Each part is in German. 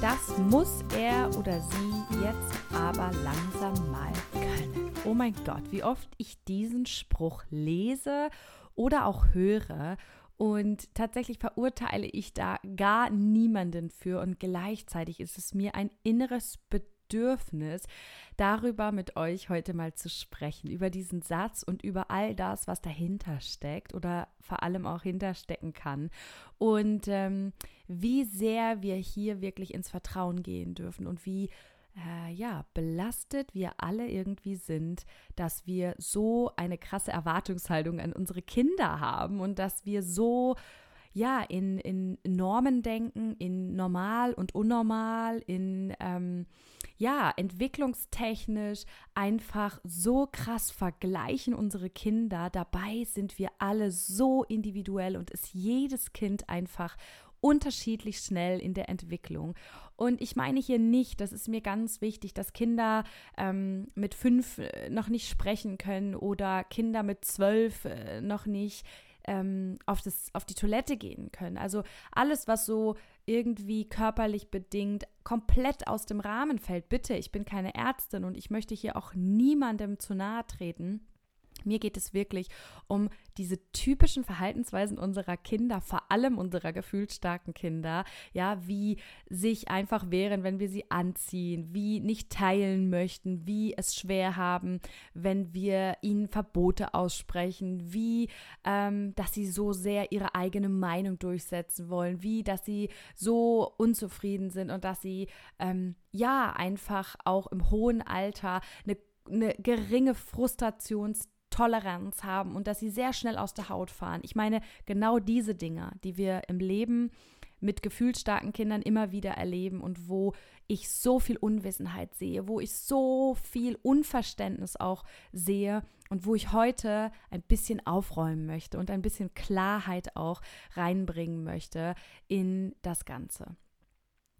Das muss er oder sie jetzt aber langsam mal können. Oh mein Gott, wie oft ich diesen Spruch lese oder auch höre. Und tatsächlich verurteile ich da gar niemanden für. Und gleichzeitig ist es mir ein inneres Bedürfnis darüber mit euch heute mal zu sprechen, über diesen Satz und über all das, was dahinter steckt oder vor allem auch hinterstecken kann. Und ähm, wie sehr wir hier wirklich ins Vertrauen gehen dürfen und wie äh, ja, belastet wir alle irgendwie sind, dass wir so eine krasse Erwartungshaltung an unsere Kinder haben und dass wir so ja, in, in Normen denken, in normal und unnormal, in ähm, ja, entwicklungstechnisch einfach so krass vergleichen unsere Kinder. Dabei sind wir alle so individuell und ist jedes Kind einfach unterschiedlich schnell in der Entwicklung. Und ich meine hier nicht, das ist mir ganz wichtig, dass Kinder ähm, mit fünf äh, noch nicht sprechen können oder Kinder mit zwölf äh, noch nicht ähm, auf, das, auf die Toilette gehen können. Also alles, was so irgendwie körperlich bedingt komplett aus dem Rahmen fällt. Bitte, ich bin keine Ärztin und ich möchte hier auch niemandem zu nahe treten. Mir geht es wirklich um diese typischen Verhaltensweisen unserer Kinder, vor allem unserer gefühlsstarken Kinder, ja, wie sich einfach wehren, wenn wir sie anziehen, wie nicht teilen möchten, wie es schwer haben, wenn wir ihnen Verbote aussprechen, wie, ähm, dass sie so sehr ihre eigene Meinung durchsetzen wollen, wie, dass sie so unzufrieden sind und dass sie, ähm, ja, einfach auch im hohen Alter eine eine geringe Frustrations Toleranz haben und dass sie sehr schnell aus der Haut fahren. Ich meine, genau diese Dinge, die wir im Leben mit gefühlsstarken Kindern immer wieder erleben und wo ich so viel Unwissenheit sehe, wo ich so viel Unverständnis auch sehe und wo ich heute ein bisschen aufräumen möchte und ein bisschen Klarheit auch reinbringen möchte in das Ganze.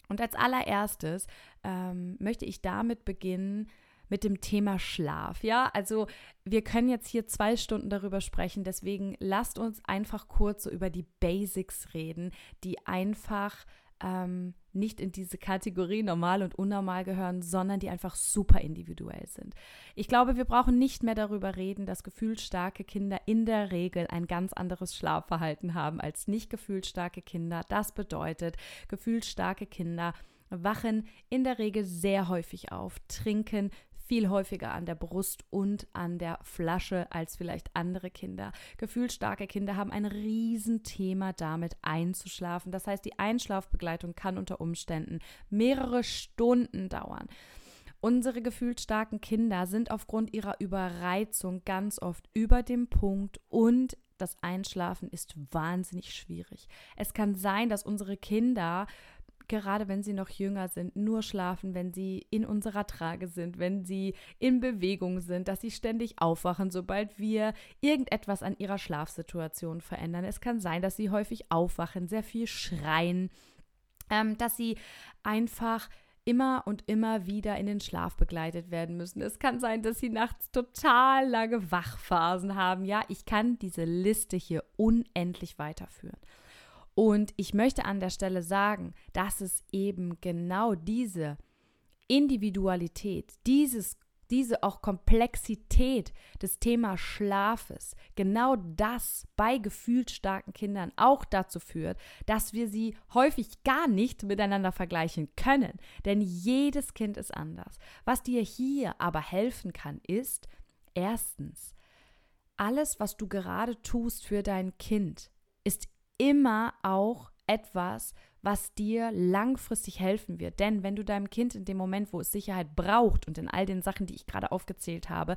Und als allererstes ähm, möchte ich damit beginnen, mit dem Thema Schlaf. Ja, also wir können jetzt hier zwei Stunden darüber sprechen, deswegen lasst uns einfach kurz so über die Basics reden, die einfach ähm, nicht in diese Kategorie normal und unnormal gehören, sondern die einfach super individuell sind. Ich glaube, wir brauchen nicht mehr darüber reden, dass gefühlsstarke Kinder in der Regel ein ganz anderes Schlafverhalten haben als nicht gefühlsstarke Kinder. Das bedeutet, gefühlsstarke Kinder wachen in der Regel sehr häufig auf, trinken viel häufiger an der Brust und an der Flasche als vielleicht andere Kinder. Gefühlsstarke Kinder haben ein Riesenthema damit einzuschlafen. Das heißt, die Einschlafbegleitung kann unter Umständen mehrere Stunden dauern. Unsere gefühlsstarken Kinder sind aufgrund ihrer Überreizung ganz oft über dem Punkt und das Einschlafen ist wahnsinnig schwierig. Es kann sein, dass unsere Kinder gerade wenn sie noch jünger sind, nur schlafen, wenn sie in unserer Trage sind, wenn sie in Bewegung sind, dass sie ständig aufwachen, sobald wir irgendetwas an ihrer Schlafsituation verändern. Es kann sein, dass sie häufig aufwachen, sehr viel schreien, ähm, dass sie einfach immer und immer wieder in den Schlaf begleitet werden müssen. Es kann sein, dass sie nachts total lange Wachphasen haben. Ja, ich kann diese Liste hier unendlich weiterführen. Und ich möchte an der Stelle sagen, dass es eben genau diese Individualität, dieses diese auch Komplexität des Thema Schlafes, genau das bei gefühlt starken Kindern auch dazu führt, dass wir sie häufig gar nicht miteinander vergleichen können. Denn jedes Kind ist anders. Was dir hier aber helfen kann, ist erstens, alles, was du gerade tust für dein Kind, ist immer auch etwas, was dir langfristig helfen wird. Denn wenn du deinem Kind in dem Moment, wo es Sicherheit braucht und in all den Sachen, die ich gerade aufgezählt habe,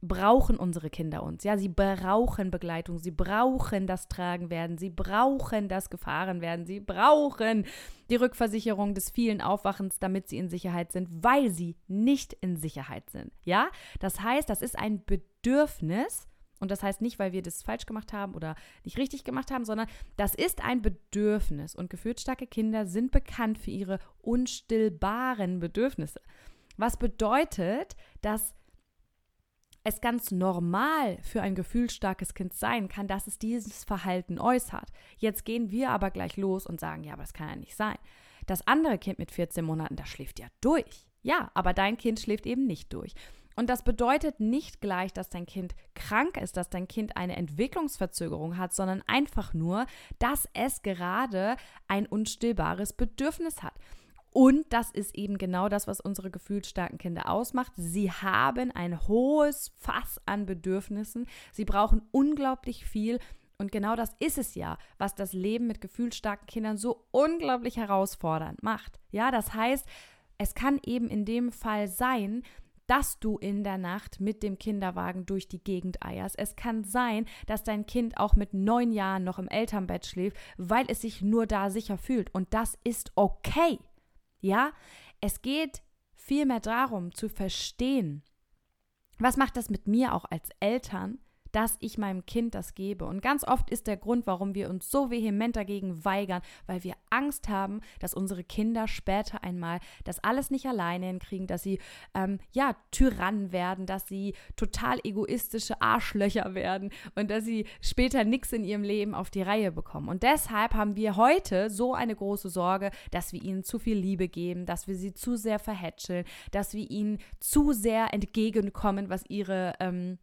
brauchen unsere Kinder uns. Ja, sie brauchen Begleitung, sie brauchen das Tragen werden, sie brauchen das Gefahren werden, sie brauchen die Rückversicherung des vielen Aufwachens, damit sie in Sicherheit sind, weil sie nicht in Sicherheit sind. Ja, das heißt, das ist ein Bedürfnis. Und das heißt nicht, weil wir das falsch gemacht haben oder nicht richtig gemacht haben, sondern das ist ein Bedürfnis. Und gefühlsstarke Kinder sind bekannt für ihre unstillbaren Bedürfnisse. Was bedeutet, dass es ganz normal für ein gefühlsstarkes Kind sein kann, dass es dieses Verhalten äußert. Jetzt gehen wir aber gleich los und sagen, ja, aber das kann ja nicht sein. Das andere Kind mit 14 Monaten, das schläft ja durch. Ja, aber dein Kind schläft eben nicht durch. Und das bedeutet nicht gleich, dass dein Kind krank ist, dass dein Kind eine Entwicklungsverzögerung hat, sondern einfach nur, dass es gerade ein unstillbares Bedürfnis hat. Und das ist eben genau das, was unsere gefühlsstarken Kinder ausmacht. Sie haben ein hohes Fass an Bedürfnissen. Sie brauchen unglaublich viel. Und genau das ist es ja, was das Leben mit gefühlsstarken Kindern so unglaublich herausfordernd macht. Ja, das heißt, es kann eben in dem Fall sein, dass du in der Nacht mit dem Kinderwagen durch die Gegend eierst. Es kann sein, dass dein Kind auch mit neun Jahren noch im Elternbett schläft, weil es sich nur da sicher fühlt. Und das ist okay. Ja, es geht vielmehr darum zu verstehen, was macht das mit mir auch als Eltern, dass ich meinem Kind das gebe. Und ganz oft ist der Grund, warum wir uns so vehement dagegen weigern, weil wir Angst haben, dass unsere Kinder später einmal das alles nicht alleine hinkriegen, dass sie ähm, ja Tyrannen werden, dass sie total egoistische Arschlöcher werden und dass sie später nichts in ihrem Leben auf die Reihe bekommen. Und deshalb haben wir heute so eine große Sorge, dass wir ihnen zu viel Liebe geben, dass wir sie zu sehr verhätscheln, dass wir ihnen zu sehr entgegenkommen, was ihre ähm,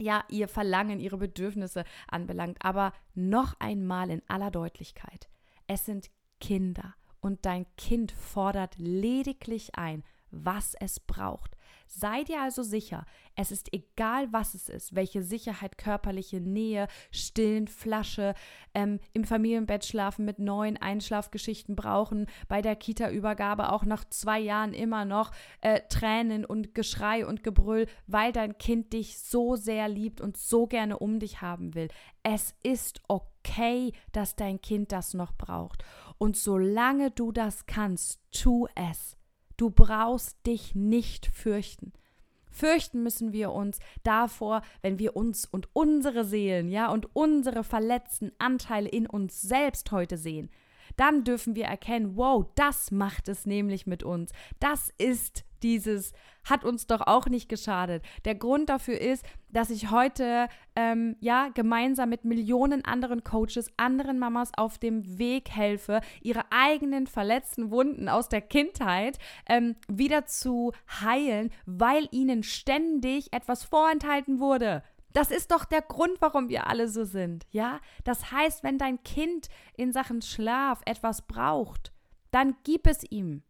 ja, ihr Verlangen, ihre Bedürfnisse anbelangt. Aber noch einmal in aller Deutlichkeit, es sind Kinder und dein Kind fordert lediglich ein, was es braucht. Sei dir also sicher, es ist egal, was es ist, welche Sicherheit, körperliche Nähe, Stillen, Flasche, ähm, im Familienbett schlafen, mit neuen Einschlafgeschichten brauchen, bei der Kita-Übergabe auch nach zwei Jahren immer noch äh, Tränen und Geschrei und Gebrüll, weil dein Kind dich so sehr liebt und so gerne um dich haben will. Es ist okay, dass dein Kind das noch braucht. Und solange du das kannst, tu es. Du brauchst dich nicht fürchten. Fürchten müssen wir uns davor, wenn wir uns und unsere Seelen, ja, und unsere verletzten Anteile in uns selbst heute sehen. Dann dürfen wir erkennen, wow, das macht es nämlich mit uns. Das ist dieses hat uns doch auch nicht geschadet. Der Grund dafür ist, dass ich heute ähm, ja gemeinsam mit Millionen anderen Coaches, anderen Mamas auf dem Weg helfe, ihre eigenen verletzten Wunden aus der Kindheit ähm, wieder zu heilen, weil ihnen ständig etwas vorenthalten wurde. Das ist doch der Grund, warum wir alle so sind, ja? Das heißt, wenn dein Kind in Sachen Schlaf etwas braucht, dann gib es ihm.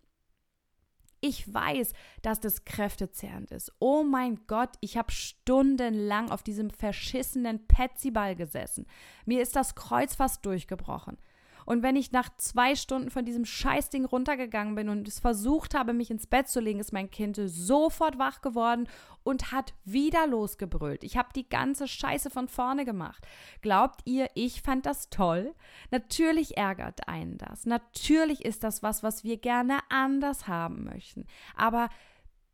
Ich weiß, dass das kräftezehrend ist. Oh mein Gott, ich habe stundenlang auf diesem verschissenen Petsyball gesessen. Mir ist das Kreuz fast durchgebrochen. Und wenn ich nach zwei Stunden von diesem Scheißding runtergegangen bin und es versucht habe, mich ins Bett zu legen, ist mein Kind sofort wach geworden und hat wieder losgebrüllt. Ich habe die ganze Scheiße von vorne gemacht. Glaubt ihr, ich fand das toll? Natürlich ärgert einen das. Natürlich ist das was, was wir gerne anders haben möchten. Aber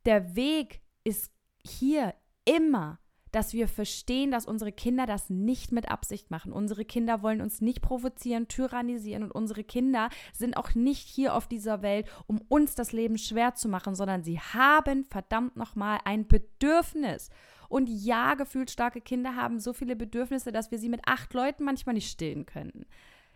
der Weg ist hier immer dass wir verstehen, dass unsere Kinder das nicht mit Absicht machen. Unsere Kinder wollen uns nicht provozieren, tyrannisieren und unsere Kinder sind auch nicht hier auf dieser Welt, um uns das Leben schwer zu machen, sondern sie haben verdammt nochmal ein Bedürfnis. Und ja, gefühlt starke Kinder haben so viele Bedürfnisse, dass wir sie mit acht Leuten manchmal nicht stillen können.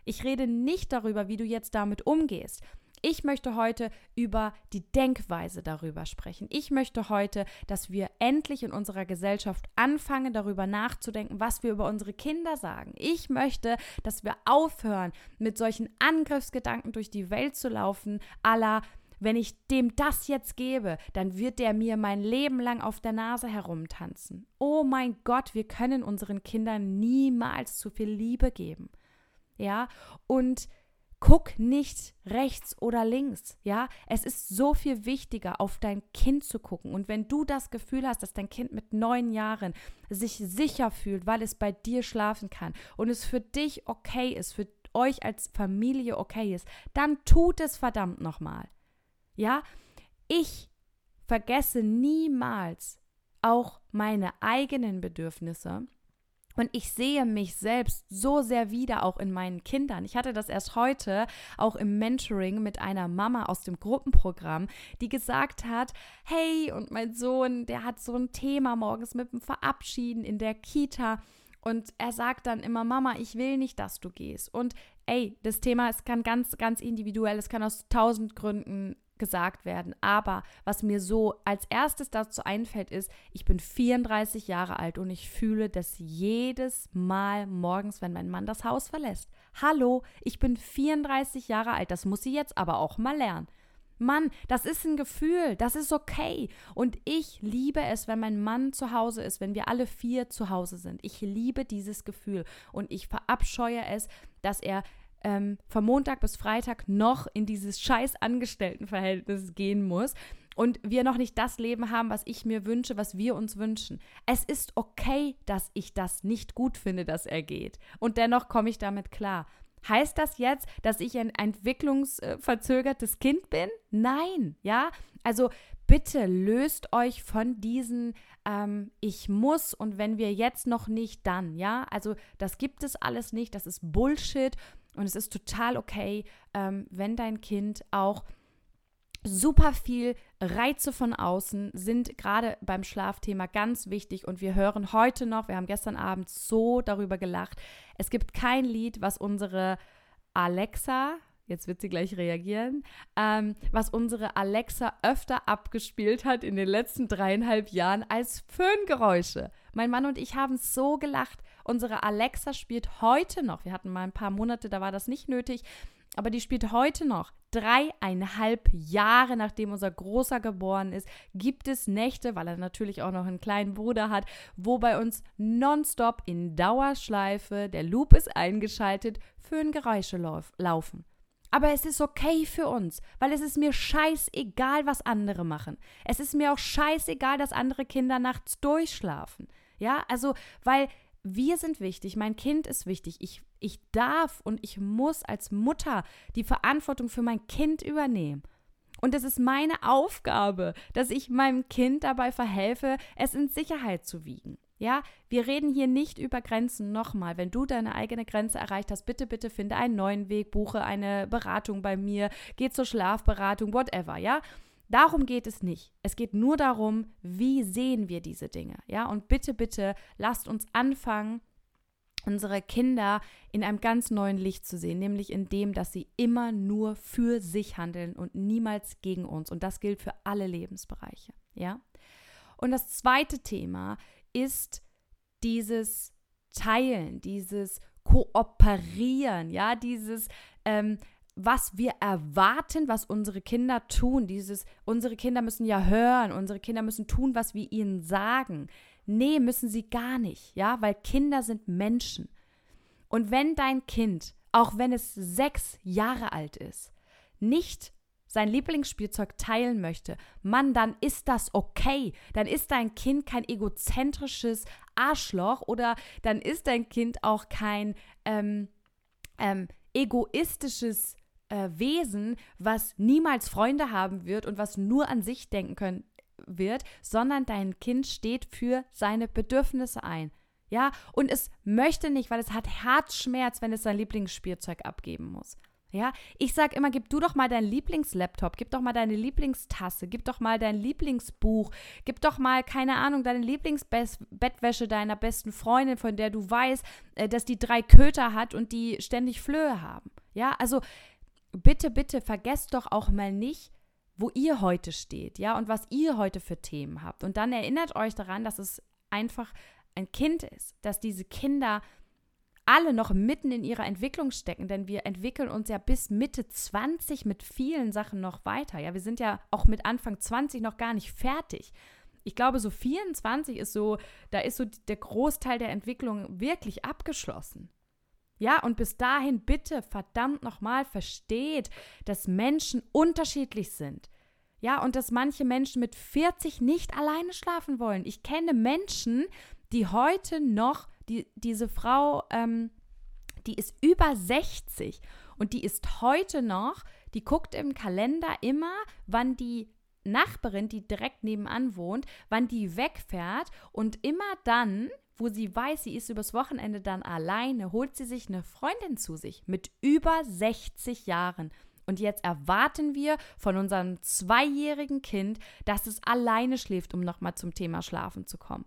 Ich rede nicht darüber, wie du jetzt damit umgehst. Ich möchte heute über die Denkweise darüber sprechen. Ich möchte heute, dass wir endlich in unserer Gesellschaft anfangen, darüber nachzudenken, was wir über unsere Kinder sagen. Ich möchte, dass wir aufhören, mit solchen Angriffsgedanken durch die Welt zu laufen, aller wenn ich dem das jetzt gebe, dann wird der mir mein Leben lang auf der Nase herumtanzen. Oh mein Gott, wir können unseren Kindern niemals zu viel Liebe geben. Ja, und Guck nicht rechts oder links, ja? Es ist so viel wichtiger, auf dein Kind zu gucken. Und wenn du das Gefühl hast, dass dein Kind mit neun Jahren sich sicher fühlt, weil es bei dir schlafen kann und es für dich okay ist, für euch als Familie okay ist, dann tut es verdammt nochmal. Ja? Ich vergesse niemals auch meine eigenen Bedürfnisse und ich sehe mich selbst so sehr wieder auch in meinen Kindern. Ich hatte das erst heute auch im Mentoring mit einer Mama aus dem Gruppenprogramm, die gesagt hat, hey, und mein Sohn, der hat so ein Thema morgens mit dem Verabschieden in der Kita. Und er sagt dann immer, Mama, ich will nicht, dass du gehst. Und ey, das Thema, es kann ganz, ganz individuell, es kann aus tausend Gründen gesagt werden. Aber was mir so als erstes dazu einfällt, ist, ich bin 34 Jahre alt und ich fühle das jedes Mal morgens, wenn mein Mann das Haus verlässt. Hallo, ich bin 34 Jahre alt, das muss sie jetzt aber auch mal lernen. Mann, das ist ein Gefühl, das ist okay. Und ich liebe es, wenn mein Mann zu Hause ist, wenn wir alle vier zu Hause sind. Ich liebe dieses Gefühl und ich verabscheue es, dass er ähm, von Montag bis Freitag noch in dieses scheiß Angestelltenverhältnis gehen muss und wir noch nicht das Leben haben, was ich mir wünsche, was wir uns wünschen. Es ist okay, dass ich das nicht gut finde, dass er geht. Und dennoch komme ich damit klar. Heißt das jetzt, dass ich ein entwicklungsverzögertes Kind bin? Nein, ja. Also bitte löst euch von diesen ähm, Ich muss und wenn wir jetzt noch nicht, dann, ja. Also das gibt es alles nicht, das ist Bullshit und es ist total okay, ähm, wenn dein Kind auch super viel Reize von außen sind gerade beim Schlafthema ganz wichtig. Und wir hören heute noch, wir haben gestern Abend so darüber gelacht, es gibt kein Lied, was unsere Alexa, jetzt wird sie gleich reagieren, ähm, was unsere Alexa öfter abgespielt hat in den letzten dreieinhalb Jahren als Föhngeräusche. Mein Mann und ich haben so gelacht. Unsere Alexa spielt heute noch, wir hatten mal ein paar Monate, da war das nicht nötig, aber die spielt heute noch. Dreieinhalb Jahre nachdem unser Großer geboren ist, gibt es Nächte, weil er natürlich auch noch einen kleinen Bruder hat, wo bei uns nonstop in Dauerschleife, der Loop ist eingeschaltet, Föhngeräusche lauf laufen. Aber es ist okay für uns, weil es ist mir scheißegal, was andere machen. Es ist mir auch scheißegal, dass andere Kinder nachts durchschlafen. Ja, also, weil wir sind wichtig, mein Kind ist wichtig. Ich, ich darf und ich muss als Mutter die Verantwortung für mein Kind übernehmen. Und es ist meine Aufgabe, dass ich meinem Kind dabei verhelfe, es in Sicherheit zu wiegen. Ja, wir reden hier nicht über Grenzen. Nochmal, wenn du deine eigene Grenze erreicht hast, bitte, bitte finde einen neuen Weg, buche eine Beratung bei mir, geh zur Schlafberatung, whatever, ja. Darum geht es nicht. Es geht nur darum, wie sehen wir diese Dinge, ja? Und bitte, bitte lasst uns anfangen, unsere Kinder in einem ganz neuen Licht zu sehen, nämlich in dem, dass sie immer nur für sich handeln und niemals gegen uns. Und das gilt für alle Lebensbereiche, ja? Und das zweite Thema ist dieses Teilen, dieses Kooperieren, ja, dieses ähm, was wir erwarten, was unsere Kinder tun. Dieses, unsere Kinder müssen ja hören, unsere Kinder müssen tun, was wir ihnen sagen. Nee, müssen sie gar nicht, ja, weil Kinder sind Menschen. Und wenn dein Kind, auch wenn es sechs Jahre alt ist, nicht sein Lieblingsspielzeug teilen möchte, Mann, dann ist das okay. Dann ist dein Kind kein egozentrisches Arschloch oder dann ist dein Kind auch kein ähm, ähm, egoistisches äh, Wesen, was niemals Freunde haben wird und was nur an sich denken können wird, sondern dein Kind steht für seine Bedürfnisse ein. Ja, und es möchte nicht, weil es hat Herzschmerz, wenn es sein Lieblingsspielzeug abgeben muss. Ja, ich sag immer, gib du doch mal deinen Lieblingslaptop, gib doch mal deine Lieblingstasse, gib doch mal dein Lieblingsbuch, gib doch mal, keine Ahnung, deine Lieblingsbettwäsche deiner besten Freundin, von der du weißt, äh, dass die drei Köter hat und die ständig Flöhe haben. Ja, also bitte, bitte vergesst doch auch mal nicht, wo ihr heute steht, ja, und was ihr heute für Themen habt. Und dann erinnert euch daran, dass es einfach ein Kind ist, dass diese Kinder alle noch mitten in ihrer Entwicklung stecken, denn wir entwickeln uns ja bis Mitte 20 mit vielen Sachen noch weiter. Ja, wir sind ja auch mit Anfang 20 noch gar nicht fertig. Ich glaube, so 24 ist so, da ist so der Großteil der Entwicklung wirklich abgeschlossen. Ja, und bis dahin bitte verdammt nochmal versteht, dass Menschen unterschiedlich sind. Ja, und dass manche Menschen mit 40 nicht alleine schlafen wollen. Ich kenne Menschen, die heute noch, die, diese Frau, ähm, die ist über 60 und die ist heute noch, die guckt im Kalender immer, wann die Nachbarin, die direkt nebenan wohnt, wann die wegfährt und immer dann, wo sie weiß, sie ist übers Wochenende dann alleine, holt sie sich eine Freundin zu sich mit über 60 Jahren. Und jetzt erwarten wir von unserem zweijährigen Kind, dass es alleine schläft, um nochmal zum Thema Schlafen zu kommen.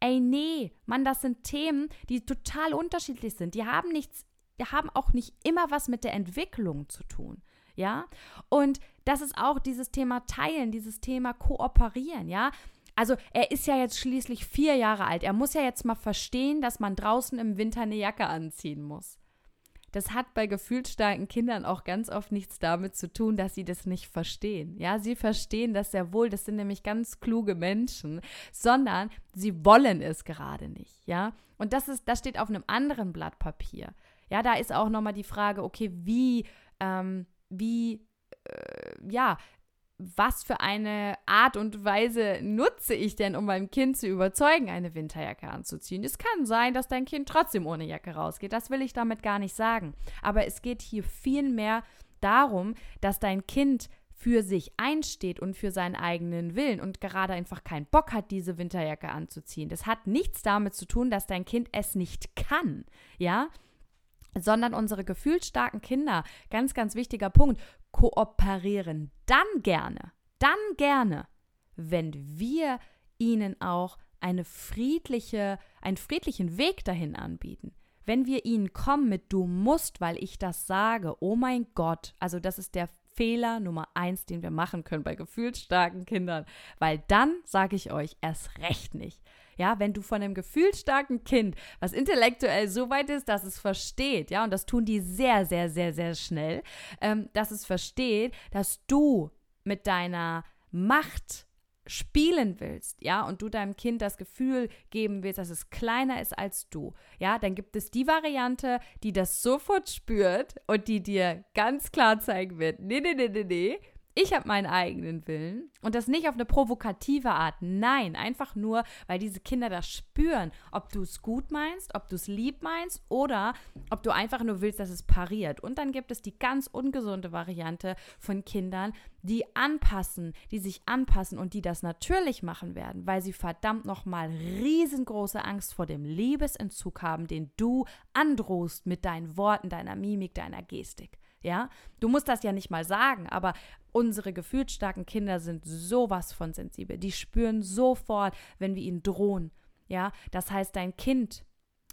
Ey, nee, Mann, das sind Themen, die total unterschiedlich sind. Die haben nichts, die haben auch nicht immer was mit der Entwicklung zu tun. Ja, und das ist auch dieses Thema Teilen, dieses Thema Kooperieren. Ja, also er ist ja jetzt schließlich vier Jahre alt. Er muss ja jetzt mal verstehen, dass man draußen im Winter eine Jacke anziehen muss. Das hat bei gefühlsstarken Kindern auch ganz oft nichts damit zu tun, dass sie das nicht verstehen. Ja, sie verstehen das sehr wohl, das sind nämlich ganz kluge Menschen, sondern sie wollen es gerade nicht. Ja, und das ist, das steht auf einem anderen Blatt Papier. Ja, da ist auch nochmal die Frage, okay, wie, ähm, wie, äh, ja, was für eine Art und Weise nutze ich denn, um mein Kind zu überzeugen, eine Winterjacke anzuziehen? Es kann sein, dass dein Kind trotzdem ohne Jacke rausgeht. Das will ich damit gar nicht sagen. Aber es geht hier vielmehr darum, dass dein Kind für sich einsteht und für seinen eigenen Willen und gerade einfach keinen Bock hat, diese Winterjacke anzuziehen. Das hat nichts damit zu tun, dass dein Kind es nicht kann, ja? sondern unsere gefühlsstarken Kinder, ganz, ganz wichtiger Punkt, kooperieren dann gerne, dann gerne, wenn wir ihnen auch eine friedliche, einen friedlichen Weg dahin anbieten. Wenn wir ihnen kommen mit du musst, weil ich das sage, oh mein Gott, also das ist der Fehler Nummer eins, den wir machen können bei gefühlsstarken Kindern, weil dann sage ich euch erst recht nicht. Ja, wenn du von einem gefühlsstarken Kind, was intellektuell so weit ist, dass es versteht, ja, und das tun die sehr, sehr, sehr, sehr schnell, ähm, dass es versteht, dass du mit deiner Macht spielen willst, ja, und du deinem Kind das Gefühl geben willst, dass es kleiner ist als du, ja, dann gibt es die Variante, die das sofort spürt und die dir ganz klar zeigen wird, nee, nee, nee, nee, nee, ich habe meinen eigenen Willen und das nicht auf eine provokative Art. Nein, einfach nur, weil diese Kinder das spüren, ob du es gut meinst, ob du es lieb meinst oder ob du einfach nur willst, dass es pariert. Und dann gibt es die ganz ungesunde Variante von Kindern, die anpassen, die sich anpassen und die das natürlich machen werden, weil sie verdammt nochmal riesengroße Angst vor dem Liebesentzug haben, den du androhst mit deinen Worten, deiner Mimik, deiner Gestik. Ja, du musst das ja nicht mal sagen, aber unsere gefühlsstarken Kinder sind sowas von sensibel. Die spüren sofort, wenn wir ihnen drohen. Ja, das heißt, dein Kind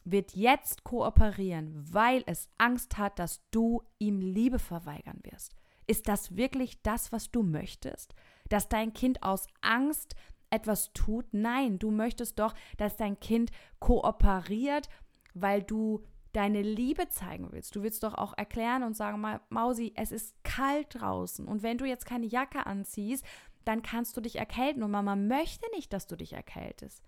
wird jetzt kooperieren, weil es Angst hat, dass du ihm Liebe verweigern wirst. Ist das wirklich das, was du möchtest? Dass dein Kind aus Angst etwas tut? Nein, du möchtest doch, dass dein Kind kooperiert, weil du deine Liebe zeigen willst. Du willst doch auch erklären und sagen mal, Mausi, es ist kalt draußen und wenn du jetzt keine Jacke anziehst, dann kannst du dich erkälten und Mama möchte nicht, dass du dich erkältest.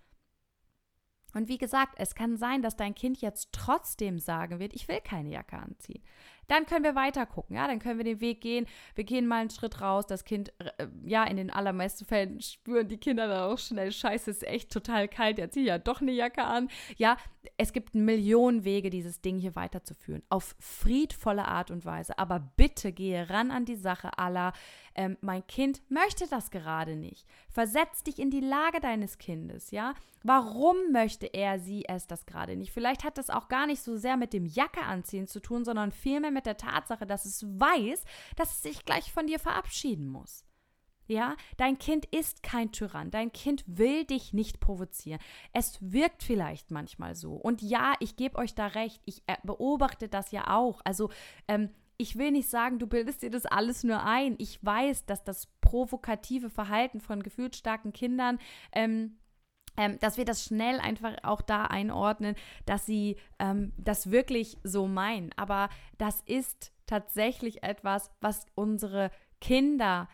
Und wie gesagt, es kann sein, dass dein Kind jetzt trotzdem sagen wird, ich will keine Jacke anziehen. Dann können wir weiter gucken, ja, dann können wir den Weg gehen. Wir gehen mal einen Schritt raus. Das Kind, äh, ja, in den allermeisten Fällen spüren die Kinder dann auch schnell, scheiße, es ist echt total kalt, jetzt zieh ja doch eine Jacke an. Ja, es gibt Millionen Wege, dieses Ding hier weiterzuführen. Auf friedvolle Art und Weise. Aber bitte gehe ran an die Sache aller. Ähm, mein Kind möchte das gerade nicht. Versetz dich in die Lage deines Kindes, ja. Warum möchte er, sie es das gerade nicht? Vielleicht hat das auch gar nicht so sehr mit dem Jacke anziehen zu tun, sondern vielmehr mit mit der Tatsache, dass es weiß, dass es sich gleich von dir verabschieden muss. Ja, dein Kind ist kein Tyrann. Dein Kind will dich nicht provozieren. Es wirkt vielleicht manchmal so. Und ja, ich gebe euch da recht. Ich äh, beobachte das ja auch. Also, ähm, ich will nicht sagen, du bildest dir das alles nur ein. Ich weiß, dass das provokative Verhalten von gefühlsstarken Kindern ähm, ähm, dass wir das schnell einfach auch da einordnen, dass sie ähm, das wirklich so meinen. Aber das ist tatsächlich etwas, was unsere Kinder,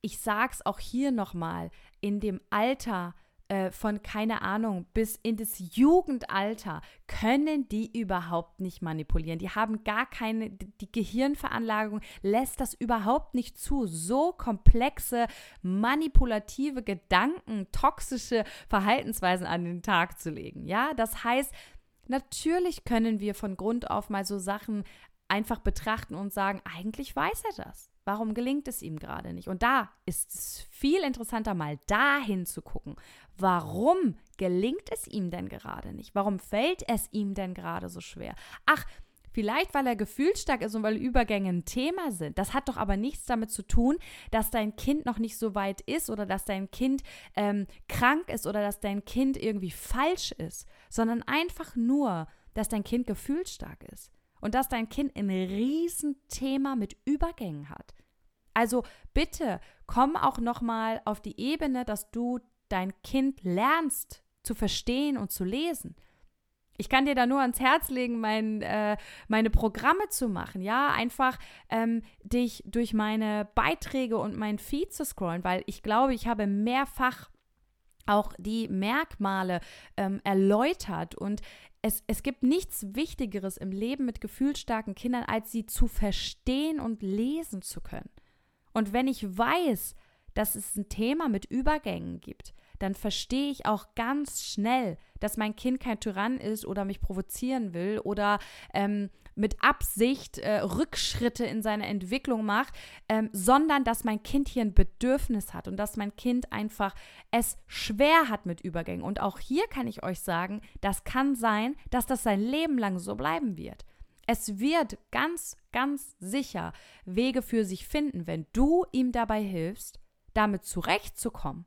ich sag's auch hier nochmal, in dem Alter äh, von keine Ahnung bis in das Jugendalter können die überhaupt nicht manipulieren. Die haben gar keine, die Gehirnveranlagung lässt das überhaupt nicht zu. So komplexe, manipulative Gedanken, toxische Verhaltensweisen an den Tag zu legen. Ja, das heißt, natürlich können wir von Grund auf mal so Sachen einfach betrachten und sagen, eigentlich weiß er das. Warum gelingt es ihm gerade nicht? Und da ist es viel interessanter, mal dahin zu gucken. Warum gelingt es ihm denn gerade nicht? Warum fällt es ihm denn gerade so schwer? Ach, vielleicht weil er gefühlsstark ist und weil Übergänge ein Thema sind. Das hat doch aber nichts damit zu tun, dass dein Kind noch nicht so weit ist oder dass dein Kind ähm, krank ist oder dass dein Kind irgendwie falsch ist, sondern einfach nur, dass dein Kind gefühlsstark ist und dass dein Kind ein Riesenthema mit Übergängen hat. Also bitte komm auch noch mal auf die Ebene, dass du dein Kind lernst zu verstehen und zu lesen. Ich kann dir da nur ans Herz legen, mein, äh, meine Programme zu machen, ja, einfach ähm, dich durch meine Beiträge und mein Feed zu scrollen, weil ich glaube, ich habe mehrfach auch die Merkmale ähm, erläutert und es, es gibt nichts Wichtigeres im Leben mit gefühlsstarken Kindern, als sie zu verstehen und lesen zu können. Und wenn ich weiß, dass es ein Thema mit Übergängen gibt, dann verstehe ich auch ganz schnell, dass mein Kind kein Tyrann ist oder mich provozieren will oder ähm, mit Absicht äh, Rückschritte in seiner Entwicklung macht, ähm, sondern dass mein Kind hier ein Bedürfnis hat und dass mein Kind einfach es schwer hat mit Übergängen. Und auch hier kann ich euch sagen, das kann sein, dass das sein Leben lang so bleiben wird. Es wird ganz, ganz sicher Wege für sich finden, wenn du ihm dabei hilfst, damit zurechtzukommen,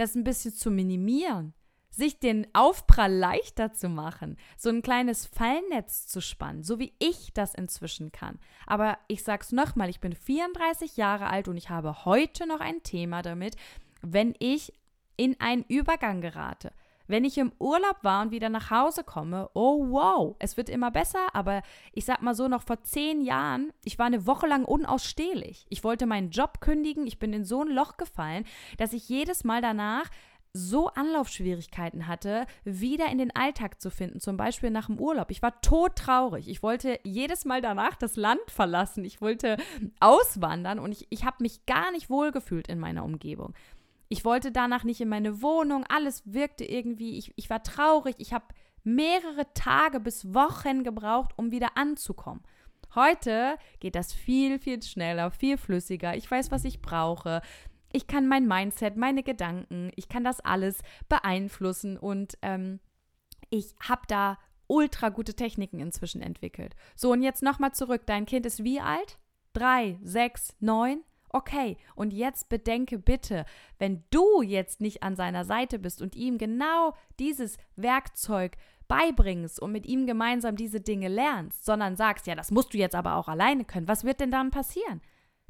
das ein bisschen zu minimieren, sich den Aufprall leichter zu machen, so ein kleines Fallnetz zu spannen, so wie ich das inzwischen kann. Aber ich sag's nochmal, ich bin 34 Jahre alt und ich habe heute noch ein Thema damit, wenn ich in einen Übergang gerate. Wenn ich im Urlaub war und wieder nach Hause komme, oh wow, es wird immer besser, aber ich sag mal so, noch vor zehn Jahren, ich war eine Woche lang unausstehlich. Ich wollte meinen Job kündigen, ich bin in so ein Loch gefallen, dass ich jedes Mal danach so Anlaufschwierigkeiten hatte, wieder in den Alltag zu finden, zum Beispiel nach dem Urlaub. Ich war todtraurig. Ich wollte jedes Mal danach das Land verlassen. Ich wollte auswandern und ich, ich habe mich gar nicht wohlgefühlt in meiner Umgebung. Ich wollte danach nicht in meine Wohnung. Alles wirkte irgendwie, ich, ich war traurig. Ich habe mehrere Tage bis Wochen gebraucht, um wieder anzukommen. Heute geht das viel, viel schneller, viel flüssiger. Ich weiß, was ich brauche ich kann mein Mindset, meine Gedanken, ich kann das alles beeinflussen und ähm, ich habe da ultra gute Techniken inzwischen entwickelt. So, und jetzt nochmal zurück. Dein Kind ist wie alt? Drei, sechs, neun? Okay, und jetzt bedenke bitte, wenn du jetzt nicht an seiner Seite bist und ihm genau dieses Werkzeug beibringst und mit ihm gemeinsam diese Dinge lernst, sondern sagst, ja, das musst du jetzt aber auch alleine können, was wird denn dann passieren?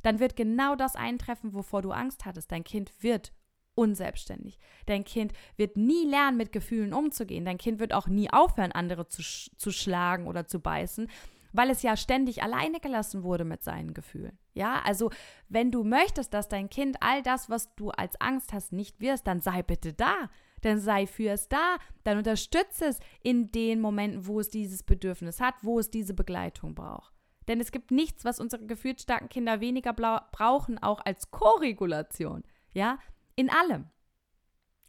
dann wird genau das eintreffen, wovor du Angst hattest. Dein Kind wird unselbstständig. Dein Kind wird nie lernen, mit Gefühlen umzugehen. Dein Kind wird auch nie aufhören, andere zu, sch zu schlagen oder zu beißen, weil es ja ständig alleine gelassen wurde mit seinen Gefühlen. Ja, also wenn du möchtest, dass dein Kind all das, was du als Angst hast, nicht wirst, dann sei bitte da. Dann sei für es da, dann unterstütze es in den Momenten, wo es dieses Bedürfnis hat, wo es diese Begleitung braucht. Denn es gibt nichts, was unsere gefühlsstarken Kinder weniger brauchen, auch als Koregulation. Ja, in allem.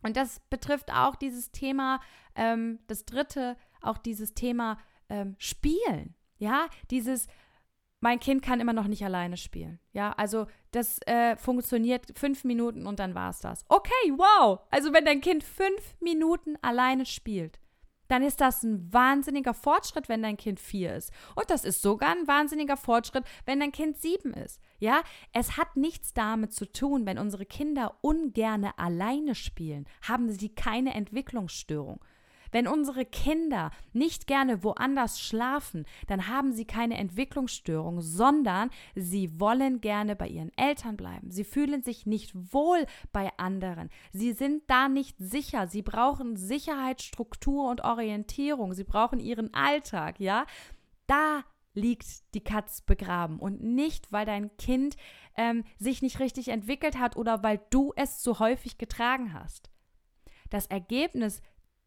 Und das betrifft auch dieses Thema, ähm, das dritte, auch dieses Thema ähm, Spielen. Ja, dieses, mein Kind kann immer noch nicht alleine spielen. Ja, also das äh, funktioniert fünf Minuten und dann war es das. Okay, wow. Also wenn dein Kind fünf Minuten alleine spielt, dann ist das ein wahnsinniger Fortschritt, wenn dein Kind vier ist. Und das ist sogar ein wahnsinniger Fortschritt, wenn dein Kind sieben ist. Ja, es hat nichts damit zu tun, wenn unsere Kinder ungerne alleine spielen, haben sie keine Entwicklungsstörung. Wenn unsere Kinder nicht gerne woanders schlafen, dann haben sie keine Entwicklungsstörung, sondern sie wollen gerne bei ihren Eltern bleiben. Sie fühlen sich nicht wohl bei anderen. Sie sind da nicht sicher. Sie brauchen Sicherheit, Struktur und Orientierung. Sie brauchen ihren Alltag, ja? Da liegt die Katz begraben und nicht, weil dein Kind ähm, sich nicht richtig entwickelt hat oder weil du es zu häufig getragen hast. das Ergebnis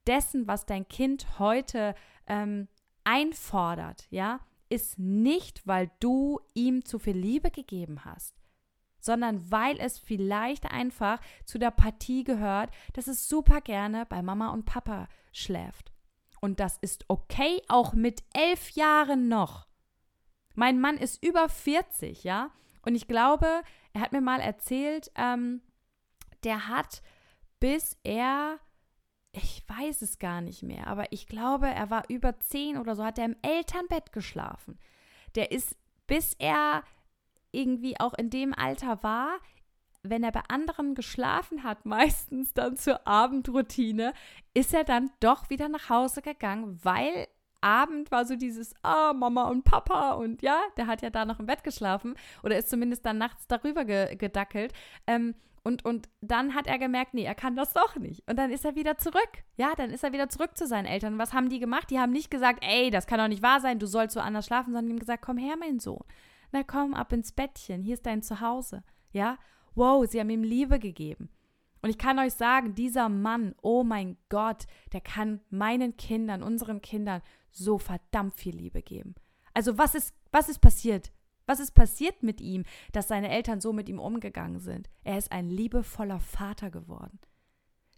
dessen, was dein Kind heute ähm, einfordert, ja, ist nicht, weil du ihm zu viel Liebe gegeben hast, sondern weil es vielleicht einfach zu der Partie gehört, dass es super gerne bei Mama und Papa schläft. Und das ist okay, auch mit elf Jahren noch. Mein Mann ist über 40, ja, und ich glaube, er hat mir mal erzählt, ähm, der hat bis er, ich weiß es gar nicht mehr, aber ich glaube, er war über zehn oder so, hat er im Elternbett geschlafen. Der ist, bis er irgendwie auch in dem Alter war, wenn er bei anderen geschlafen hat, meistens dann zur Abendroutine, ist er dann doch wieder nach Hause gegangen, weil Abend war so dieses, ah, Mama und Papa und ja, der hat ja da noch im Bett geschlafen oder ist zumindest dann nachts darüber ge gedackelt. Ähm, und, und dann hat er gemerkt, nee, er kann das doch nicht. Und dann ist er wieder zurück. Ja, dann ist er wieder zurück zu seinen Eltern. Was haben die gemacht? Die haben nicht gesagt, ey, das kann doch nicht wahr sein, du sollst so anders schlafen, sondern die haben gesagt, komm her, mein Sohn. Na komm, ab ins Bettchen, hier ist dein Zuhause. Ja, wow, sie haben ihm Liebe gegeben. Und ich kann euch sagen, dieser Mann, oh mein Gott, der kann meinen Kindern, unseren Kindern so verdammt viel Liebe geben. Also was ist, was ist passiert? Was ist passiert mit ihm, dass seine Eltern so mit ihm umgegangen sind? Er ist ein liebevoller Vater geworden,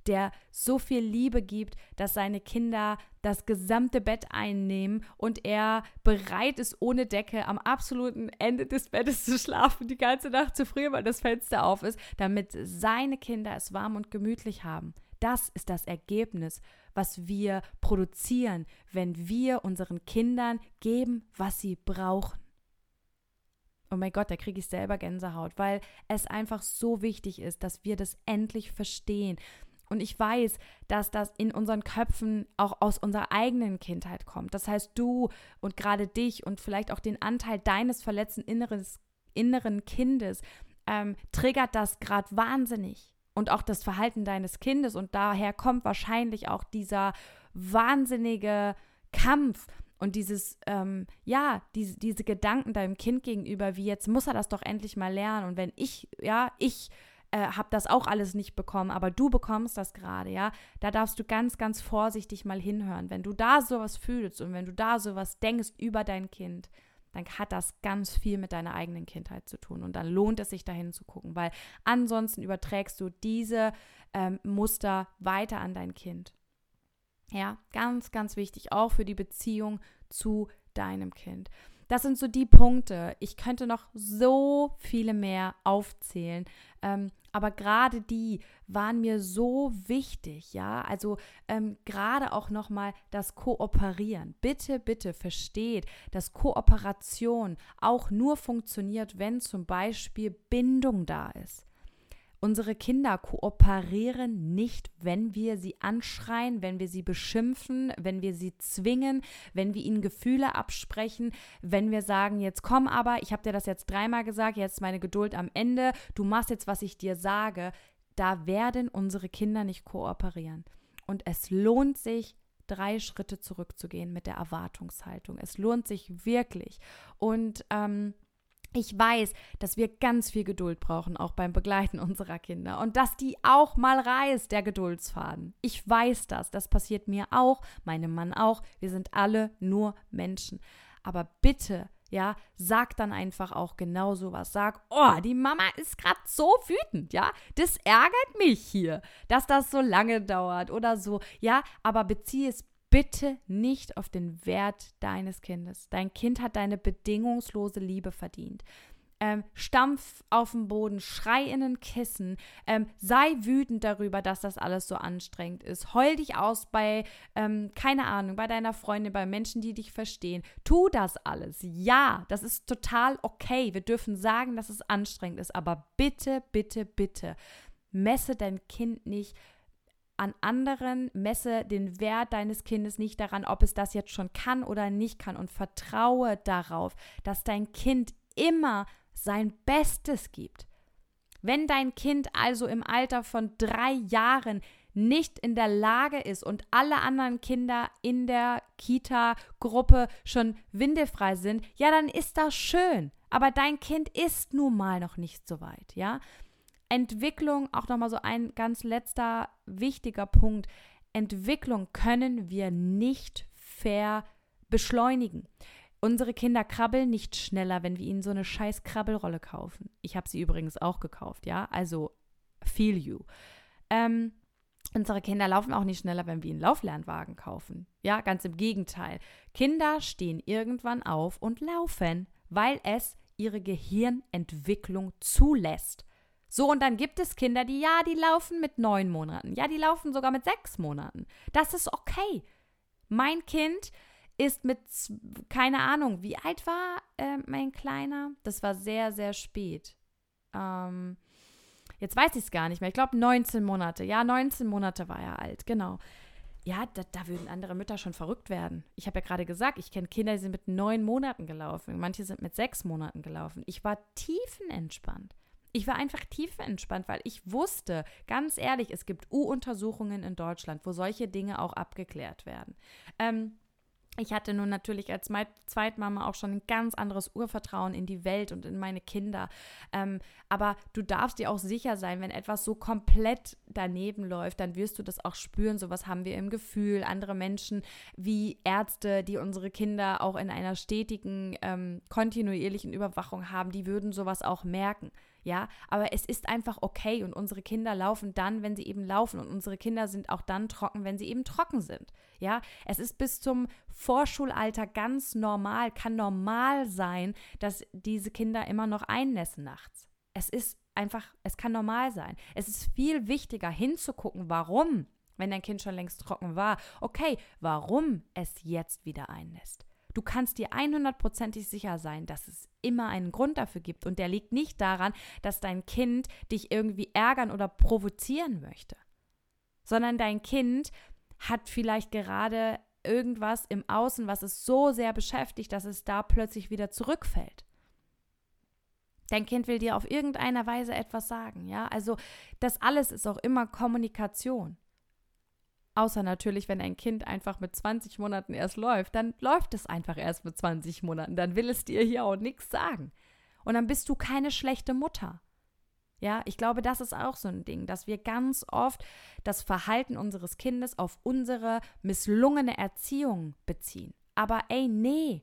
der so viel Liebe gibt, dass seine Kinder das gesamte Bett einnehmen und er bereit ist, ohne Decke am absoluten Ende des Bettes zu schlafen, die ganze Nacht zu früh, weil das Fenster auf ist, damit seine Kinder es warm und gemütlich haben. Das ist das Ergebnis was wir produzieren, wenn wir unseren Kindern geben, was sie brauchen. Oh mein Gott, da kriege ich selber Gänsehaut, weil es einfach so wichtig ist, dass wir das endlich verstehen. Und ich weiß, dass das in unseren Köpfen auch aus unserer eigenen Kindheit kommt. Das heißt, du und gerade dich und vielleicht auch den Anteil deines verletzten inneres, inneren Kindes ähm, triggert das gerade wahnsinnig und auch das Verhalten deines Kindes. Und daher kommt wahrscheinlich auch dieser wahnsinnige Kampf und dieses, ähm, ja, diese, diese Gedanken deinem Kind gegenüber, wie jetzt muss er das doch endlich mal lernen. Und wenn ich, ja, ich äh, habe das auch alles nicht bekommen, aber du bekommst das gerade, ja, da darfst du ganz, ganz vorsichtig mal hinhören. Wenn du da sowas fühlst und wenn du da sowas denkst über dein Kind, dann hat das ganz viel mit deiner eigenen Kindheit zu tun. Und dann lohnt es sich dahin zu gucken, weil ansonsten überträgst du diese ähm, Muster weiter an dein Kind. Ja, ganz, ganz wichtig, auch für die Beziehung zu deinem Kind. Das sind so die Punkte. Ich könnte noch so viele mehr aufzählen. Ähm, aber gerade die waren mir so wichtig, ja. Also ähm, gerade auch nochmal das Kooperieren. Bitte, bitte versteht, dass Kooperation auch nur funktioniert, wenn zum Beispiel Bindung da ist. Unsere Kinder kooperieren nicht, wenn wir sie anschreien, wenn wir sie beschimpfen, wenn wir sie zwingen, wenn wir ihnen Gefühle absprechen, wenn wir sagen, jetzt komm aber, ich habe dir das jetzt dreimal gesagt, jetzt meine Geduld am Ende, du machst jetzt, was ich dir sage. Da werden unsere Kinder nicht kooperieren. Und es lohnt sich, drei Schritte zurückzugehen mit der Erwartungshaltung. Es lohnt sich wirklich. Und ähm, ich weiß, dass wir ganz viel Geduld brauchen, auch beim Begleiten unserer Kinder. Und dass die auch mal reißt, der Geduldsfaden. Ich weiß das. Das passiert mir auch, meinem Mann auch. Wir sind alle nur Menschen. Aber bitte, ja, sag dann einfach auch genau so was. Sag, oh, die Mama ist gerade so wütend, ja. Das ärgert mich hier, dass das so lange dauert oder so. Ja, aber beziehe es bitte nicht auf den Wert deines Kindes. Dein Kind hat deine bedingungslose Liebe verdient. Ähm, stampf auf den Boden, schrei in den Kissen, ähm, sei wütend darüber, dass das alles so anstrengend ist. Heul dich aus bei, ähm, keine Ahnung, bei deiner Freundin, bei Menschen, die dich verstehen. Tu das alles. Ja, das ist total okay. Wir dürfen sagen, dass es anstrengend ist, aber bitte, bitte, bitte, messe dein Kind nicht an anderen, messe den Wert deines Kindes nicht daran, ob es das jetzt schon kann oder nicht kann und vertraue darauf, dass dein Kind immer sein Bestes gibt. Wenn dein Kind also im Alter von drei Jahren nicht in der Lage ist und alle anderen Kinder in der Kita-Gruppe schon windefrei sind, ja, dann ist das schön. Aber dein Kind ist nun mal noch nicht so weit, ja. Entwicklung, auch nochmal so ein ganz letzter wichtiger Punkt. Entwicklung können wir nicht ver beschleunigen. Unsere Kinder krabbeln nicht schneller, wenn wir ihnen so eine scheiß Krabbelrolle kaufen. Ich habe sie übrigens auch gekauft, ja. Also feel you. Ähm, unsere Kinder laufen auch nicht schneller, wenn wir ihnen Lauflernwagen kaufen. Ja, ganz im Gegenteil. Kinder stehen irgendwann auf und laufen, weil es ihre Gehirnentwicklung zulässt. So, und dann gibt es Kinder, die, ja, die laufen mit neun Monaten. Ja, die laufen sogar mit sechs Monaten. Das ist okay. Mein Kind ist mit, keine Ahnung, wie alt war äh, mein Kleiner? Das war sehr, sehr spät. Ähm, jetzt weiß ich es gar nicht mehr. Ich glaube 19 Monate. Ja, 19 Monate war er alt, genau. Ja, da, da würden andere Mütter schon verrückt werden. Ich habe ja gerade gesagt, ich kenne Kinder, die sind mit neun Monaten gelaufen. Manche sind mit sechs Monaten gelaufen. Ich war tiefenentspannt. Ich war einfach tiefenentspannt, weil ich wusste, ganz ehrlich, es gibt U-Untersuchungen in Deutschland, wo solche Dinge auch abgeklärt werden. Ähm, ich hatte nun natürlich als Zweitmama auch schon ein ganz anderes Urvertrauen in die Welt und in meine Kinder. Ähm, aber du darfst dir auch sicher sein, wenn etwas so komplett daneben läuft, dann wirst du das auch spüren. Sowas haben wir im Gefühl. Andere Menschen wie Ärzte, die unsere Kinder auch in einer stetigen, ähm, kontinuierlichen Überwachung haben, die würden sowas auch merken ja, aber es ist einfach okay und unsere Kinder laufen dann, wenn sie eben laufen und unsere Kinder sind auch dann trocken, wenn sie eben trocken sind, ja. Es ist bis zum Vorschulalter ganz normal, kann normal sein, dass diese Kinder immer noch einnässen nachts. Es ist einfach, es kann normal sein. Es ist viel wichtiger hinzugucken, warum, wenn dein Kind schon längst trocken war, okay, warum es jetzt wieder einnässt. Du kannst dir 100%ig sicher sein, dass es immer einen Grund dafür gibt. Und der liegt nicht daran, dass dein Kind dich irgendwie ärgern oder provozieren möchte, sondern dein Kind hat vielleicht gerade irgendwas im Außen, was es so sehr beschäftigt, dass es da plötzlich wieder zurückfällt. Dein Kind will dir auf irgendeiner Weise etwas sagen, ja? Also das alles ist auch immer Kommunikation. Außer natürlich, wenn ein Kind einfach mit 20 Monaten erst läuft, dann läuft es einfach erst mit 20 Monaten. Dann will es dir hier auch nichts sagen. Und dann bist du keine schlechte Mutter. Ja, ich glaube, das ist auch so ein Ding, dass wir ganz oft das Verhalten unseres Kindes auf unsere misslungene Erziehung beziehen. Aber ey, nee,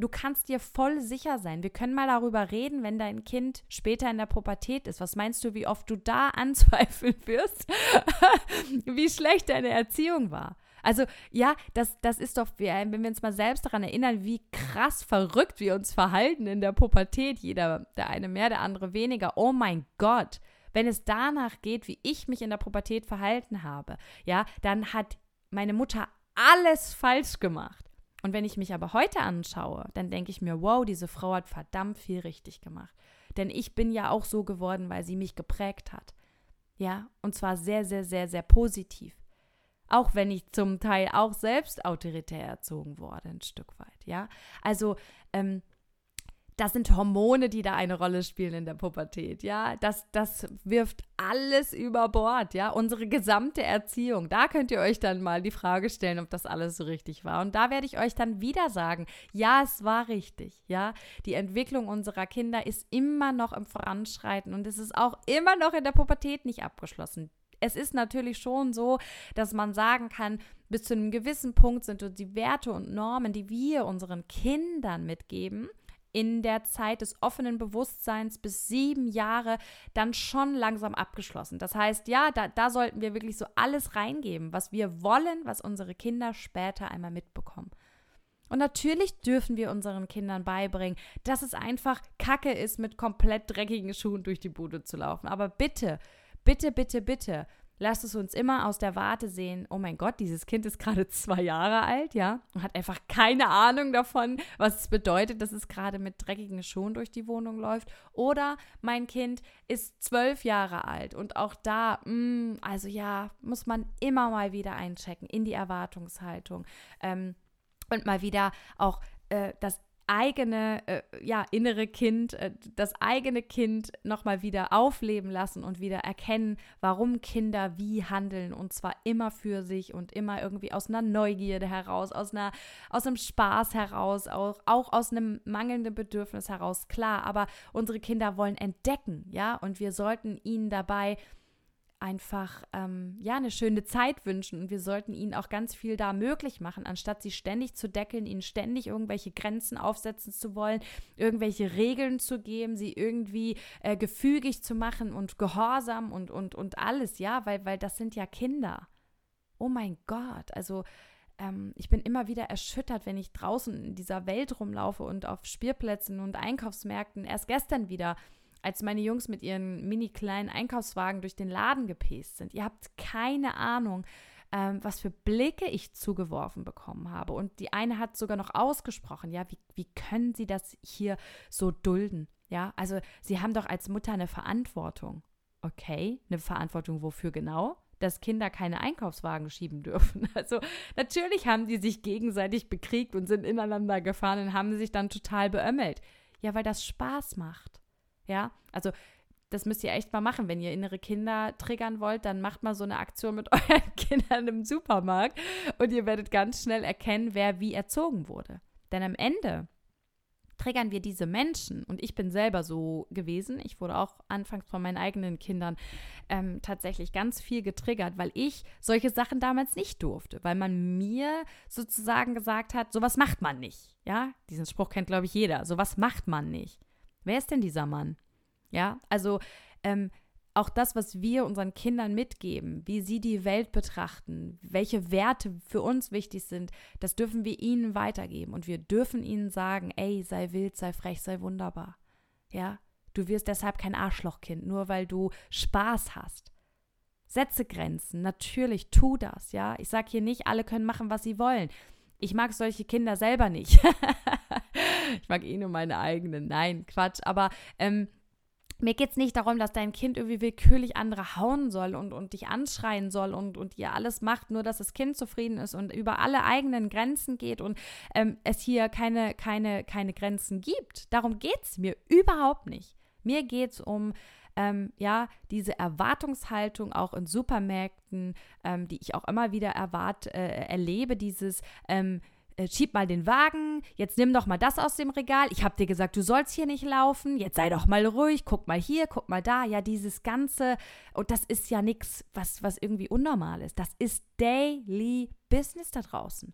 Du kannst dir voll sicher sein. Wir können mal darüber reden, wenn dein Kind später in der Pubertät ist. Was meinst du, wie oft du da anzweifeln wirst, wie schlecht deine Erziehung war? Also ja, das, das ist doch, wenn wir uns mal selbst daran erinnern, wie krass verrückt wir uns verhalten in der Pubertät. Jeder, der eine mehr, der andere weniger. Oh mein Gott. Wenn es danach geht, wie ich mich in der Pubertät verhalten habe, ja, dann hat meine Mutter alles falsch gemacht. Und wenn ich mich aber heute anschaue, dann denke ich mir, wow, diese Frau hat verdammt viel richtig gemacht. Denn ich bin ja auch so geworden, weil sie mich geprägt hat. Ja, und zwar sehr, sehr, sehr, sehr positiv. Auch wenn ich zum Teil auch selbst autoritär erzogen wurde, ein Stück weit. Ja, also ähm, das sind Hormone, die da eine Rolle spielen in der Pubertät, ja. Das, das wirft alles über Bord, ja. Unsere gesamte Erziehung. Da könnt ihr euch dann mal die Frage stellen, ob das alles so richtig war. Und da werde ich euch dann wieder sagen, ja, es war richtig, ja. Die Entwicklung unserer Kinder ist immer noch im Voranschreiten und es ist auch immer noch in der Pubertät nicht abgeschlossen es ist natürlich schon so, dass man sagen kann, bis zu einem gewissen Punkt sind die Werte und Normen, die wir unseren Kindern mitgeben, in der Zeit des offenen Bewusstseins bis sieben Jahre dann schon langsam abgeschlossen. Das heißt, ja, da, da sollten wir wirklich so alles reingeben, was wir wollen, was unsere Kinder später einmal mitbekommen. Und natürlich dürfen wir unseren Kindern beibringen, dass es einfach Kacke ist, mit komplett dreckigen Schuhen durch die Bude zu laufen. Aber bitte, bitte, bitte, bitte, lasst es uns immer aus der Warte sehen, oh mein Gott, dieses Kind ist gerade zwei Jahre alt, ja, und hat einfach keine Ahnung davon, was es bedeutet, dass es gerade mit dreckigen Schuhen durch die Wohnung läuft. Oder mein Kind ist zwölf Jahre alt und auch da, mh, mm, also ja, muss man immer mal wieder einchecken in die Erwartungshaltung ähm, und mal wieder auch äh, das eigene, äh, ja, innere Kind, äh, das eigene Kind nochmal wieder aufleben lassen und wieder erkennen, warum Kinder wie handeln und zwar immer für sich und immer irgendwie aus einer Neugierde heraus, aus einer, aus einem Spaß heraus, auch, auch aus einem mangelnden Bedürfnis heraus, klar, aber unsere Kinder wollen entdecken, ja, und wir sollten ihnen dabei einfach ähm, ja eine schöne Zeit wünschen und wir sollten ihnen auch ganz viel da möglich machen, anstatt sie ständig zu deckeln, ihnen ständig irgendwelche Grenzen aufsetzen zu wollen, irgendwelche Regeln zu geben, sie irgendwie äh, gefügig zu machen und gehorsam und und und alles, ja, weil weil das sind ja Kinder. Oh mein Gott, also ähm, ich bin immer wieder erschüttert, wenn ich draußen in dieser Welt rumlaufe und auf Spielplätzen und Einkaufsmärkten. Erst gestern wieder als meine Jungs mit ihren mini kleinen Einkaufswagen durch den Laden gepäst sind. Ihr habt keine Ahnung, ähm, was für Blicke ich zugeworfen bekommen habe. Und die eine hat sogar noch ausgesprochen, ja, wie, wie können Sie das hier so dulden? Ja, also Sie haben doch als Mutter eine Verantwortung. Okay, eine Verantwortung wofür genau? dass Kinder keine Einkaufswagen schieben dürfen. Also natürlich haben die sich gegenseitig bekriegt und sind ineinander gefahren und haben sich dann total beömmelt. Ja, weil das Spaß macht. Ja, also das müsst ihr echt mal machen. Wenn ihr innere Kinder triggern wollt, dann macht mal so eine Aktion mit euren Kindern im Supermarkt und ihr werdet ganz schnell erkennen, wer wie erzogen wurde. Denn am Ende triggern wir diese Menschen. Und ich bin selber so gewesen. Ich wurde auch anfangs von meinen eigenen Kindern ähm, tatsächlich ganz viel getriggert, weil ich solche Sachen damals nicht durfte, weil man mir sozusagen gesagt hat, sowas macht man nicht. Ja, diesen Spruch kennt, glaube ich, jeder. Sowas macht man nicht. Wer ist denn dieser Mann? Ja, also ähm, auch das, was wir unseren Kindern mitgeben, wie sie die Welt betrachten, welche Werte für uns wichtig sind, das dürfen wir ihnen weitergeben. Und wir dürfen ihnen sagen, ey, sei wild, sei frech, sei wunderbar. Ja, du wirst deshalb kein Arschlochkind, nur weil du Spaß hast. Setze Grenzen, natürlich tu das, ja. Ich sage hier nicht, alle können machen, was sie wollen. Ich mag solche Kinder selber nicht. ich mag eh nur meine eigenen. Nein, Quatsch. Aber ähm, mir geht es nicht darum, dass dein Kind irgendwie willkürlich andere hauen soll und, und dich anschreien soll und, und ihr alles macht, nur dass das Kind zufrieden ist und über alle eigenen Grenzen geht und ähm, es hier keine, keine, keine Grenzen gibt. Darum geht es mir überhaupt nicht. Mir geht es um ähm, ja, diese Erwartungshaltung auch in Supermärkten, ähm, die ich auch immer wieder erwart, äh, erlebe, dieses ähm, äh, schieb mal den Wagen, jetzt nimm doch mal das aus dem Regal. Ich habe dir gesagt, du sollst hier nicht laufen. Jetzt sei doch mal ruhig, guck mal hier, guck mal da. Ja, dieses ganze und das ist ja nichts, was was irgendwie unnormal ist. Das ist Daily Business da draußen.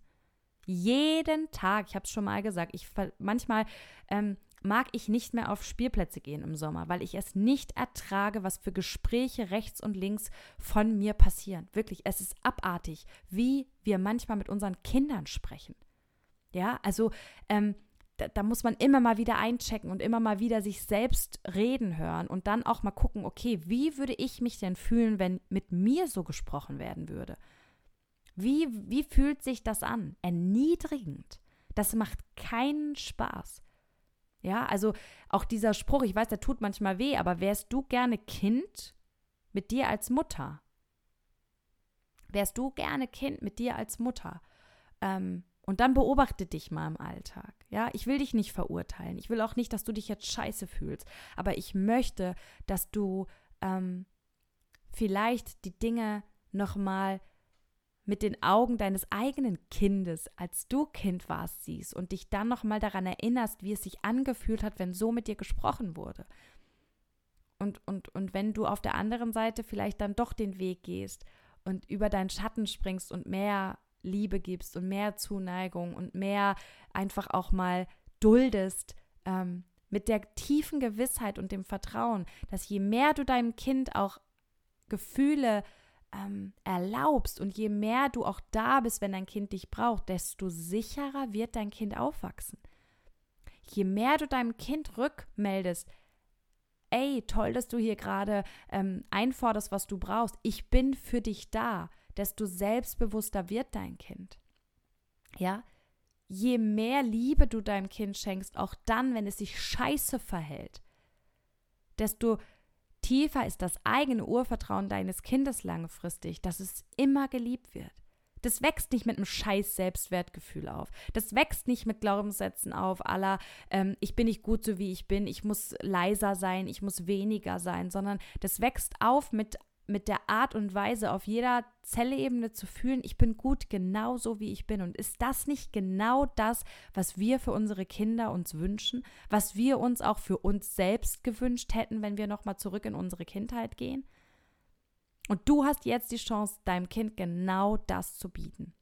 Jeden Tag, ich habe es schon mal gesagt, ich manchmal ähm, mag ich nicht mehr auf Spielplätze gehen im Sommer, weil ich es nicht ertrage, was für Gespräche rechts und links von mir passieren. Wirklich, es ist abartig, wie wir manchmal mit unseren Kindern sprechen. Ja, also ähm, da, da, muss man immer mal wieder einchecken und immer mal wieder sich selbst reden hören und dann auch mal gucken, okay, wie würde ich mich denn fühlen, wenn mit mir so gesprochen werden würde? Wie, wie fühlt sich das an? Erniedrigend. Das macht keinen Spaß. Ja, also auch dieser Spruch, ich weiß, der tut manchmal weh, aber wärst du gerne Kind mit dir als Mutter? Wärst du gerne Kind mit dir als Mutter? Ähm, und dann beobachte dich mal im Alltag. Ja, ich will dich nicht verurteilen. Ich will auch nicht, dass du dich jetzt scheiße fühlst. Aber ich möchte, dass du ähm, vielleicht die Dinge nochmal mit den Augen deines eigenen Kindes, als du Kind warst, siehst und dich dann nochmal daran erinnerst, wie es sich angefühlt hat, wenn so mit dir gesprochen wurde. Und, und, und wenn du auf der anderen Seite vielleicht dann doch den Weg gehst und über deinen Schatten springst und mehr Liebe gibst und mehr Zuneigung und mehr einfach auch mal duldest, ähm, mit der tiefen Gewissheit und dem Vertrauen, dass je mehr du deinem Kind auch Gefühle ähm, erlaubst und je mehr du auch da bist, wenn dein Kind dich braucht, desto sicherer wird dein Kind aufwachsen. Je mehr du deinem Kind rückmeldest, ey, toll, dass du hier gerade ähm, einforderst, was du brauchst, ich bin für dich da, desto selbstbewusster wird dein Kind. Ja, je mehr Liebe du deinem Kind schenkst, auch dann, wenn es sich scheiße verhält, desto tiefer ist das eigene Urvertrauen deines Kindes langfristig, dass es immer geliebt wird, Das wächst nicht mit einem scheiß Selbstwertgefühl auf. Das wächst nicht mit Glaubenssätzen auf, aller, ähm, ich bin nicht gut so wie ich bin, ich muss leiser sein, ich muss weniger sein, sondern das wächst auf mit mit der Art und Weise auf jeder Zellebene zu fühlen, ich bin gut genau so, wie ich bin. Und ist das nicht genau das, was wir für unsere Kinder uns wünschen, was wir uns auch für uns selbst gewünscht hätten, wenn wir nochmal zurück in unsere Kindheit gehen? Und du hast jetzt die Chance, deinem Kind genau das zu bieten.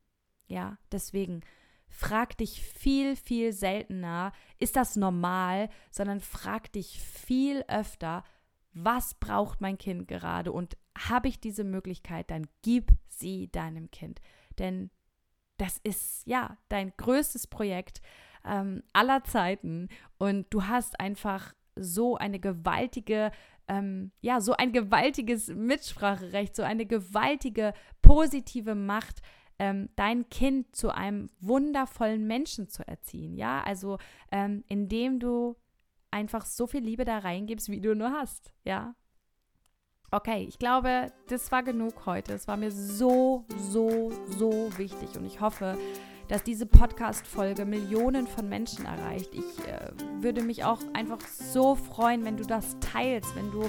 Ja, deswegen frag dich viel, viel seltener, ist das normal, sondern frag dich viel öfter, was braucht mein Kind gerade und habe ich diese Möglichkeit, dann gib sie deinem Kind. Denn das ist ja dein größtes Projekt ähm, aller Zeiten und du hast einfach so eine gewaltige, ähm, ja, so ein gewaltiges Mitspracherecht, so eine gewaltige positive Macht, ähm, dein Kind zu einem wundervollen Menschen zu erziehen. Ja, also ähm, indem du einfach so viel Liebe da reingibst, wie du nur hast. Ja. Okay, ich glaube, das war genug heute. Es war mir so, so, so wichtig und ich hoffe, dass diese Podcast-Folge Millionen von Menschen erreicht. Ich äh, würde mich auch einfach so freuen, wenn du das teilst, wenn du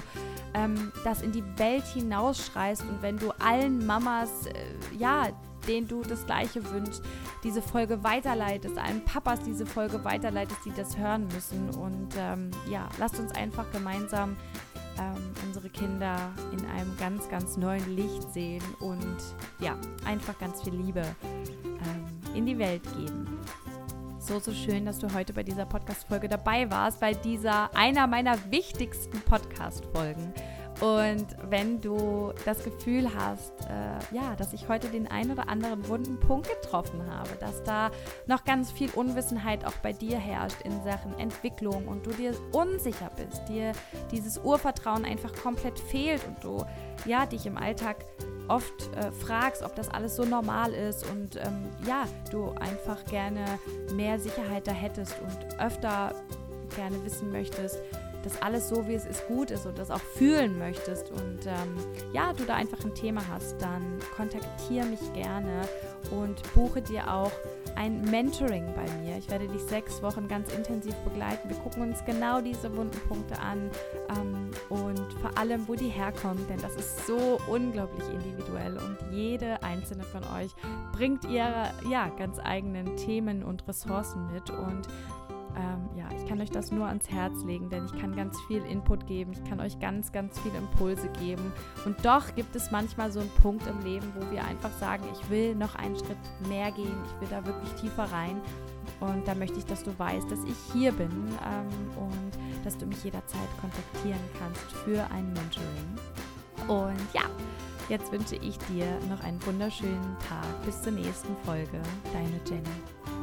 ähm, das in die Welt hinausschreist und wenn du allen Mamas, äh, ja, denen du das Gleiche wünschst, diese Folge weiterleitest, allen Papas diese Folge weiterleitest, die das hören müssen. Und ähm, ja, lasst uns einfach gemeinsam ähm, unsere Kinder in einem ganz, ganz neuen Licht sehen und ja, einfach ganz viel Liebe ähm, in die Welt geben. So, so schön, dass du heute bei dieser Podcast-Folge dabei warst, bei dieser einer meiner wichtigsten Podcast-Folgen. Und wenn du das Gefühl hast, äh, ja, dass ich heute den einen oder anderen wunden Punkt getroffen habe, dass da noch ganz viel Unwissenheit auch bei dir herrscht in Sachen Entwicklung und du dir unsicher bist, dir dieses Urvertrauen einfach komplett fehlt und du ja dich im Alltag oft äh, fragst, ob das alles so normal ist und ähm, ja, du einfach gerne mehr Sicherheit da hättest und öfter gerne wissen möchtest, dass alles so, wie es ist, gut ist und das auch fühlen möchtest und ähm, ja, du da einfach ein Thema hast, dann kontaktiere mich gerne und buche dir auch ein Mentoring bei mir. Ich werde dich sechs Wochen ganz intensiv begleiten. Wir gucken uns genau diese wunden Punkte an ähm, und vor allem, wo die herkommen, denn das ist so unglaublich individuell und jede einzelne von euch bringt ihre ja, ganz eigenen Themen und Ressourcen mit und ähm, ja, ich kann euch das nur ans Herz legen, denn ich kann ganz viel Input geben, ich kann euch ganz, ganz viele Impulse geben. Und doch gibt es manchmal so einen Punkt im Leben, wo wir einfach sagen, ich will noch einen Schritt mehr gehen, ich will da wirklich tiefer rein. Und da möchte ich, dass du weißt, dass ich hier bin ähm, und dass du mich jederzeit kontaktieren kannst für ein Mentoring. Und ja, jetzt wünsche ich dir noch einen wunderschönen Tag. Bis zur nächsten Folge. Deine Jenny.